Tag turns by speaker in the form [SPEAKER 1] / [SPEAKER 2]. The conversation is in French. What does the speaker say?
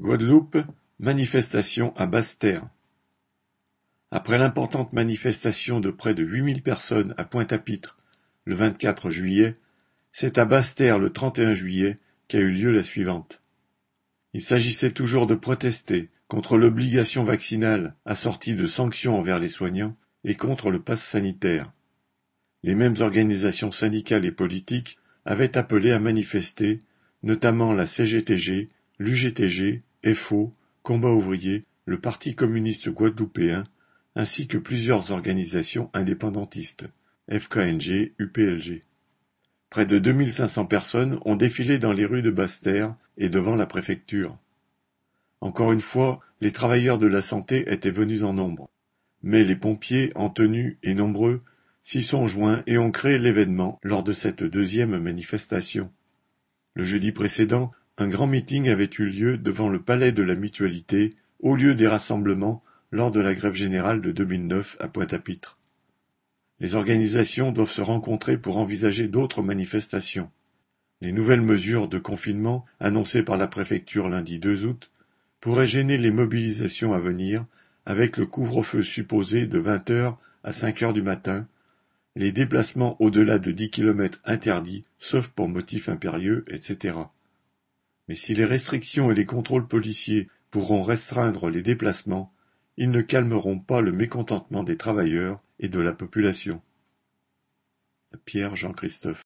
[SPEAKER 1] Guadeloupe, manifestation à Basse-Terre. Après l'importante manifestation de près de huit mille personnes à Pointe-à-Pitre le vingt-quatre juillet, c'est à Basse-Terre le trente-et-un juillet qu'a eu lieu la suivante. Il s'agissait toujours de protester contre l'obligation vaccinale assortie de sanctions envers les soignants et contre le pass sanitaire. Les mêmes organisations syndicales et politiques avaient appelé à manifester, notamment la CGTG, l'UGTG, FO, Combat ouvrier, le Parti communiste guadeloupéen, ainsi que plusieurs organisations indépendantistes, FKNG, UPLG. Près de 2500 personnes ont défilé dans les rues de Basse-Terre et devant la préfecture. Encore une fois, les travailleurs de la santé étaient venus en nombre. Mais les pompiers, en tenue et nombreux, s'y sont joints et ont créé l'événement lors de cette deuxième manifestation. Le jeudi précédent, un grand meeting avait eu lieu devant le palais de la Mutualité, au lieu des rassemblements lors de la grève générale de 2009 à Pointe-à-Pitre. Les organisations doivent se rencontrer pour envisager d'autres manifestations. Les nouvelles mesures de confinement annoncées par la préfecture lundi 2 août pourraient gêner les mobilisations à venir avec le couvre-feu supposé de 20 heures à 5 heures du matin, les déplacements au-delà de 10 kilomètres interdits sauf pour motifs impérieux, etc. Mais si les restrictions et les contrôles policiers pourront restreindre les déplacements, ils ne calmeront pas le mécontentement des travailleurs et de la population. Pierre Jean Christophe